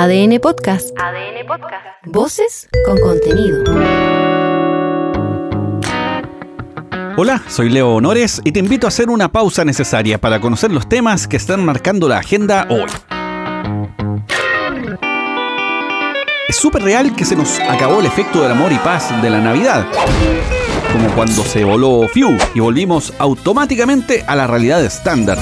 ADN Podcast. ADN Podcast. Voces con contenido. Hola, soy Leo Honores y te invito a hacer una pausa necesaria para conocer los temas que están marcando la agenda hoy. Es súper real que se nos acabó el efecto del amor y paz de la Navidad. Como cuando se voló Fiu y volvimos automáticamente a la realidad estándar.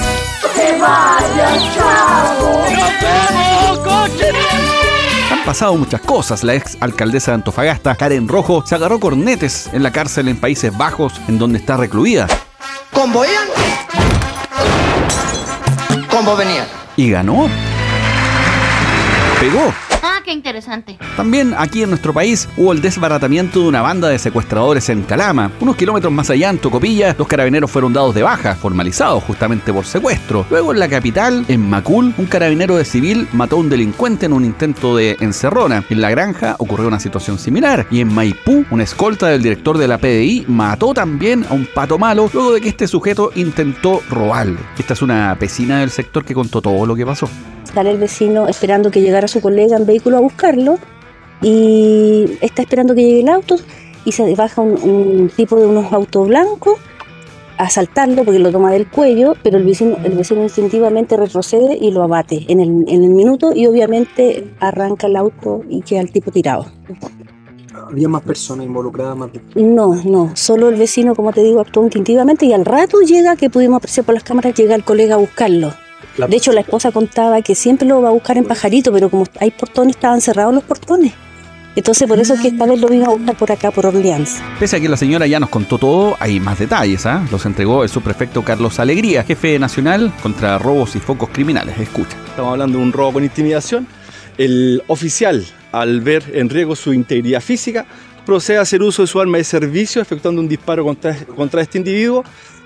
Han pasado muchas cosas. La ex alcaldesa de Antofagasta, Karen Rojo, se agarró cornetes en la cárcel en Países Bajos, en donde está recluida. ¿Combo iban? ¿Combo venían? Y ganó. Pegó. Qué interesante. También aquí en nuestro país hubo el desbaratamiento de una banda de secuestradores en Calama. Unos kilómetros más allá, en Tocopilla, los carabineros fueron dados de baja, formalizados justamente por secuestro. Luego en la capital, en Macul, un carabinero de civil mató a un delincuente en un intento de encerrona. En la granja ocurrió una situación similar. Y en Maipú, una escolta del director de la PDI mató también a un pato malo luego de que este sujeto intentó robarle. Esta es una vecina del sector que contó todo lo que pasó. Sale el vecino esperando que llegara su colega en vehículo a buscarlo y está esperando que llegue el auto y se baja un, un tipo de unos autos blancos a asaltarlo porque lo toma del cuello, pero el vecino, el vecino instintivamente retrocede y lo abate en el, en el minuto y obviamente arranca el auto y queda el tipo tirado. Había más personas involucradas, más de- No, no, solo el vecino, como te digo, actuó instintivamente y al rato llega, que pudimos apreciar por las cámaras, llega el colega a buscarlo. La- De hecho, la esposa contaba que siempre lo va a buscar en Pajarito, pero como hay portones, estaban cerrados los portones. Entonces, por eso es que esta vez lo vino a buscar por acá, por Orleans. Pese a que la señora ya nos contó todo, hay más detalles, ¿ah? Los entregó el subprefecto Carlos Alegría, jefe nacional contra robos y focos criminales. Escucha. Estamos hablando de un robo con intimidación. El oficial, al ver en riesgo su integridad física, procede a hacer uso de su arma de servicio, efectuando un disparo contra, contra este individuo.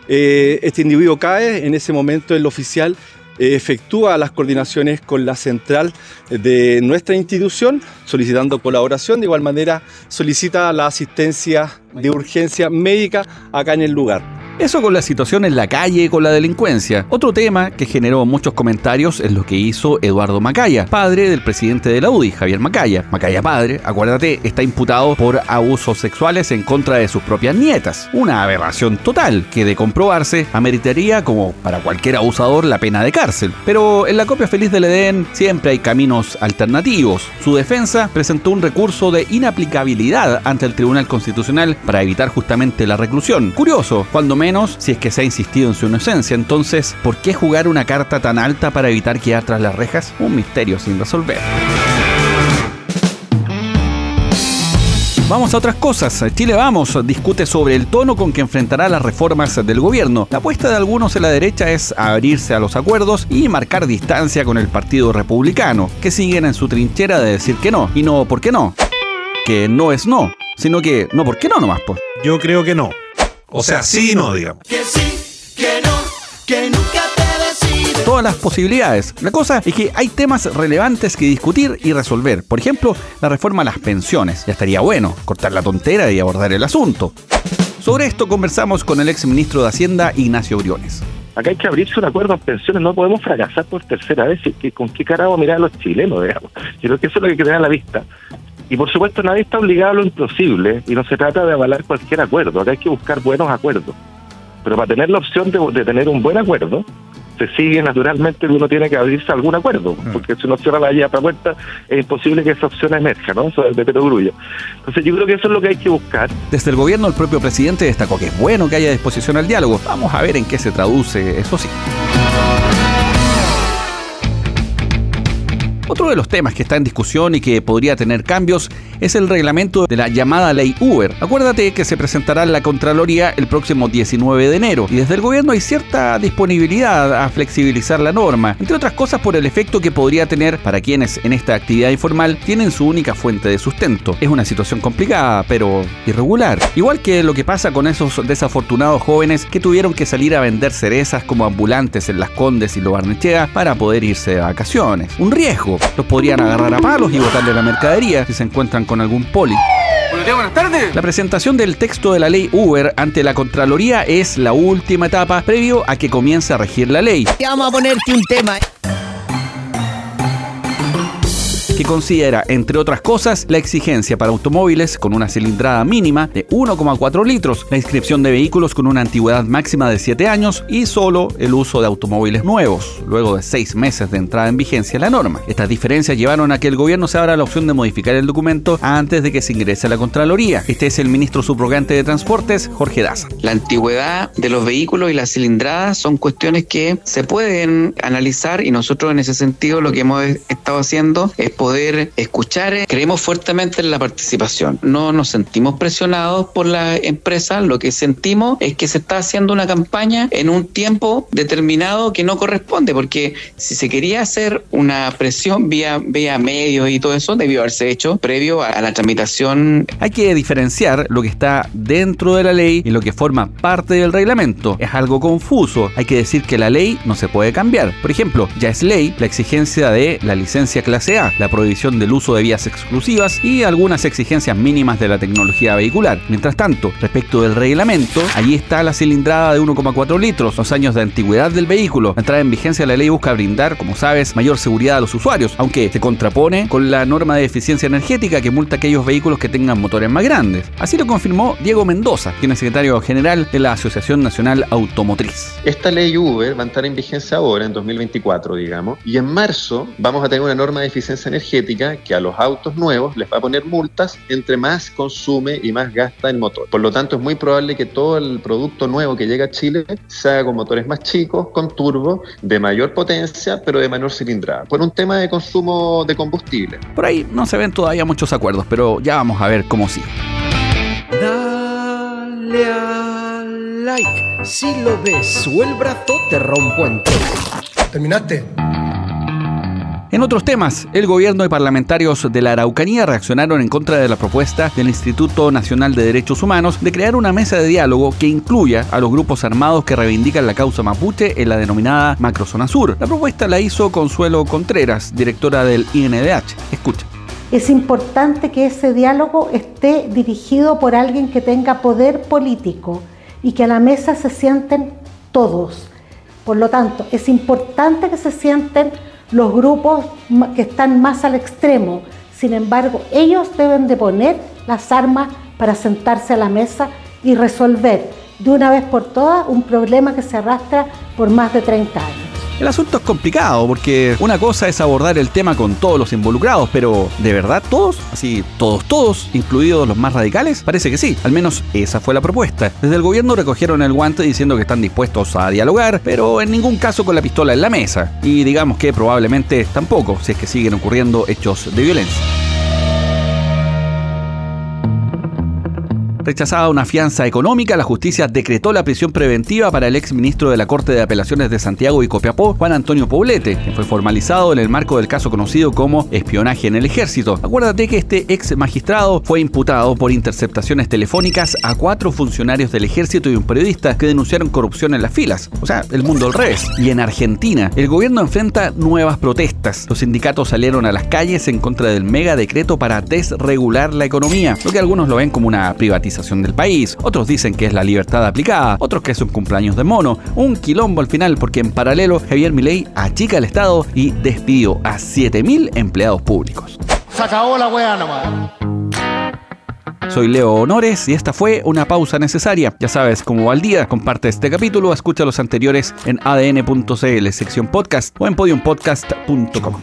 Eh, este individuo cae, en ese momento el oficial efectúa las coordinaciones con la central de nuestra institución, solicitando colaboración. De igual manera, solicita la asistencia de urgencia médica acá en el lugar. Eso con la situación en la calle, con la delincuencia. Otro tema que generó muchos comentarios es lo que hizo Eduardo Macaya, padre del presidente de la UDI, Javier Macaya. Macaya padre, acuérdate, está imputado por abusos sexuales en contra de sus propias nietas. Una aberración total que de comprobarse ameritaría como para cualquier abusador la pena de cárcel. Pero en la copia feliz del Edén siempre hay caminos alternativos. Su defensa presentó un recurso de inaplicabilidad ante el Tribunal Constitucional para evitar justamente la reclusión. Curioso, cuando menos si es que se ha insistido en su inocencia. Entonces, ¿por qué jugar una carta tan alta para evitar quedar tras las rejas? Un misterio sin resolver. Vamos a otras cosas. Chile Vamos discute sobre el tono con que enfrentará las reformas del gobierno. La apuesta de algunos en la derecha es abrirse a los acuerdos y marcar distancia con el Partido Republicano, que siguen en su trinchera de decir que no. Y no porque no. Que no es no, sino que no porque no nomás, pues. Yo creo que no. O sea, sí y no, digamos. todas las posibilidades. La cosa es que hay temas relevantes que discutir y resolver. Por ejemplo, la reforma a las pensiones. Ya estaría bueno cortar la tontera y abordar el asunto. Sobre esto conversamos con el ex ministro de Hacienda, Ignacio Briones. Acá hay que abrirse un acuerdo en pensiones, no podemos fracasar por tercera vez. ¿Y qué- ¿Con qué cara vamos a mirar a los chilenos, digamos? Yo creo que eso es lo que hay que tener a la vista. Y por supuesto nadie está obligado a lo imposible y no se trata de avalar cualquier acuerdo, acá hay que buscar buenos acuerdos. Pero para tener la opción de, de tener un buen acuerdo, se sigue naturalmente que uno tiene que abrirse a algún acuerdo, porque si uno cierra la llave para puerta es imposible que esa opción emerja, ¿no? Eso es de perogrullo. Entonces yo creo que eso es lo que hay que buscar. Desde el gobierno, el propio presidente destacó que es bueno que haya disposición al diálogo. Vamos a ver en qué se traduce, eso sí. Otro de los temas que está en discusión y que podría tener cambios es el reglamento de la llamada ley Uber. Acuérdate que se presentará en la Contraloría el próximo 19 de enero y desde el gobierno hay cierta disponibilidad a flexibilizar la norma, entre otras cosas por el efecto que podría tener para quienes en esta actividad informal tienen su única fuente de sustento. Es una situación complicada, pero irregular. Igual que lo que pasa con esos desafortunados jóvenes que tuvieron que salir a vender cerezas como ambulantes en Las Condes y Lo Barnechea para poder irse de vacaciones. Un riesgo. Los podrían agarrar a palos y botarle la mercadería si se encuentran con algún poli. buenas tardes. La presentación del texto de la ley Uber ante la Contraloría es la última etapa previo a que comience a regir la ley. Vamos a ponerte un tema. Que considera, entre otras cosas, la exigencia para automóviles con una cilindrada mínima de 1,4 litros, la inscripción de vehículos con una antigüedad máxima de 7 años y solo el uso de automóviles nuevos, luego de 6 meses de entrada en vigencia la norma. Estas diferencias llevaron a que el gobierno se abra la opción de modificar el documento antes de que se ingrese a la Contraloría. Este es el ministro subrogante de Transportes, Jorge Daza. La antigüedad de los vehículos y la cilindrada son cuestiones que se pueden analizar y nosotros en ese sentido lo que hemos estado haciendo es poder escuchar. Creemos fuertemente en la participación. No nos sentimos presionados por la empresa. Lo que sentimos es que se está haciendo una campaña en un tiempo determinado que no corresponde, porque si se quería hacer una presión vía, vía medios y todo eso, debió haberse hecho previo a la tramitación. Hay que diferenciar lo que está dentro de la ley y lo que forma parte del reglamento. Es algo confuso. Hay que decir que la ley no se puede cambiar. Por ejemplo, ya es ley la exigencia de la licencia clase A, la prohibición del uso de vías exclusivas y algunas exigencias mínimas de la tecnología vehicular. Mientras tanto, respecto del reglamento, allí está la cilindrada de 1,4 litros, los años de antigüedad del vehículo. La entrada en vigencia de la ley busca brindar, como sabes, mayor seguridad a los usuarios, aunque se contrapone con la norma de eficiencia energética que multa a aquellos vehículos que tengan motores más grandes. Así lo confirmó Diego Mendoza, quien es secretario general de la Asociación Nacional Automotriz. Esta ley Uber va a entrar en vigencia ahora, en 2024, digamos, y en marzo vamos a tener una norma de eficiencia energética que a los autos nuevos les va a poner multas entre más consume y más gasta el motor. Por lo tanto, es muy probable que todo el producto nuevo que llega a Chile se haga con motores más chicos, con turbo, de mayor potencia, pero de menor cilindrada, por un tema de consumo de combustible. Por ahí no se ven todavía muchos acuerdos, pero ya vamos a ver cómo sigue. Dale a like si lo ves o el brazo te rompo en ¿Terminaste? En otros temas, el gobierno y parlamentarios de la Araucanía reaccionaron en contra de la propuesta del Instituto Nacional de Derechos Humanos de crear una mesa de diálogo que incluya a los grupos armados que reivindican la causa mapuche en la denominada Macrozona Sur. La propuesta la hizo Consuelo Contreras, directora del INDH. Escucha. Es importante que ese diálogo esté dirigido por alguien que tenga poder político y que a la mesa se sienten todos. Por lo tanto, es importante que se sienten los grupos que están más al extremo. Sin embargo, ellos deben de poner las armas para sentarse a la mesa y resolver de una vez por todas un problema que se arrastra por más de 30 años. El asunto es complicado porque una cosa es abordar el tema con todos los involucrados, pero ¿de verdad todos? Así, todos, todos, incluidos los más radicales? Parece que sí, al menos esa fue la propuesta. Desde el gobierno recogieron el guante diciendo que están dispuestos a dialogar, pero en ningún caso con la pistola en la mesa. Y digamos que probablemente tampoco, si es que siguen ocurriendo hechos de violencia. Rechazada una fianza económica, la justicia decretó la prisión preventiva para el ex ministro de la Corte de Apelaciones de Santiago y Copiapó, Juan Antonio Poblete, quien fue formalizado en el marco del caso conocido como espionaje en el ejército. Acuérdate que este ex magistrado fue imputado por interceptaciones telefónicas a cuatro funcionarios del ejército y un periodista que denunciaron corrupción en las filas. O sea, el mundo al revés. Y en Argentina, el gobierno enfrenta nuevas protestas. Los sindicatos salieron a las calles en contra del mega decreto para desregular la economía, lo que algunos lo ven como una privatización del país, otros dicen que es la libertad aplicada, otros que es un cumpleaños de mono, un quilombo al final porque en paralelo Javier Milei achica el Estado y despidió a 7.000 empleados públicos. Se acabó la wea nomás. Soy Leo Honores y esta fue una pausa necesaria. Ya sabes, como va al día, comparte este capítulo, escucha los anteriores en adn.cl, sección podcast o en podiumpodcast.com.